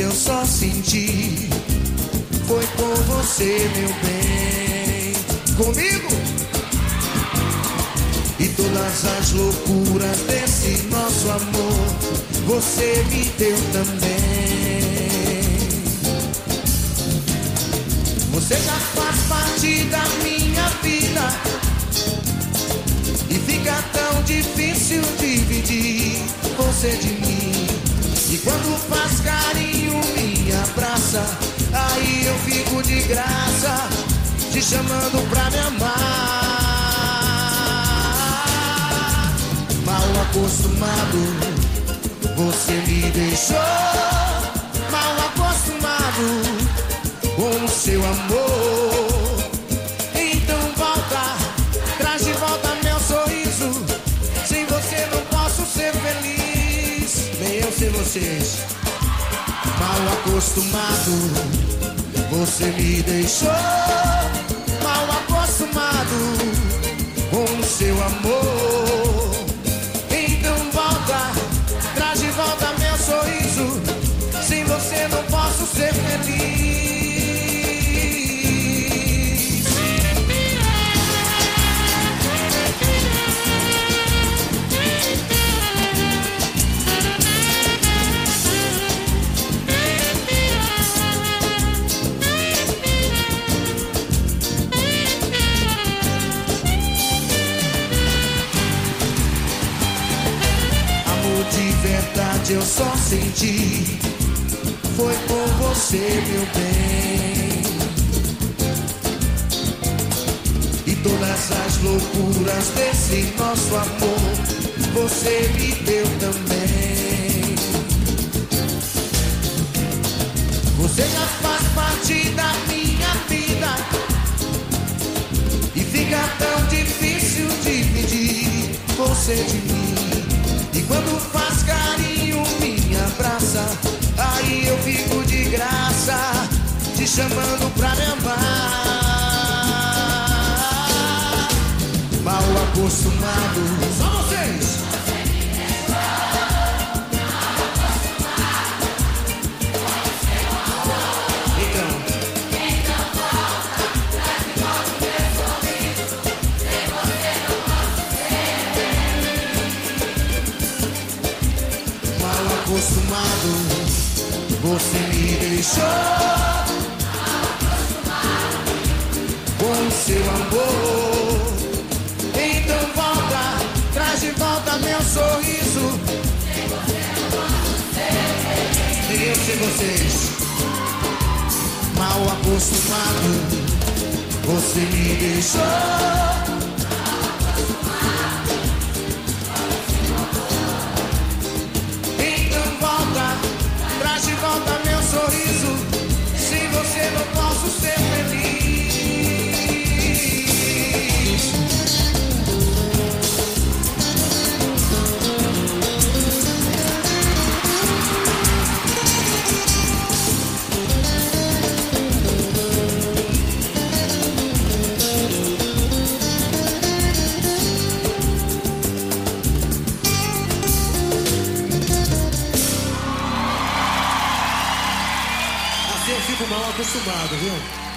Eu só senti. Foi com você, meu bem. Comigo? E todas as loucuras desse nosso amor, você me deu também. Você já faz parte da minha vida. E fica tão difícil dividir você de mim. E quando faz carinho, Aí eu fico de graça, te chamando pra me amar. Mal acostumado, você me deixou. Mal acostumado com o seu amor. Então volta, traz de volta meu sorriso. Sem você não posso ser feliz. Nem eu sem vocês. Mal acostumado, você me deixou. Mal acostumado com o seu amor. De verdade eu só senti. Foi com você, meu bem. E todas as loucuras desse nosso amor, você me deu também. Você já faz parte da minha vida. E fica tão difícil dividir você de mim. Aí eu fico de graça, te chamando pra me amar. Mal acostumado, só vocês. Acostumado, você me deixou. Com o seu amor, então volta, traz de volta meu sorriso. Nem eu sei vocês, mal acostumado, você me deixou. Eu fico mal acostumado, viu?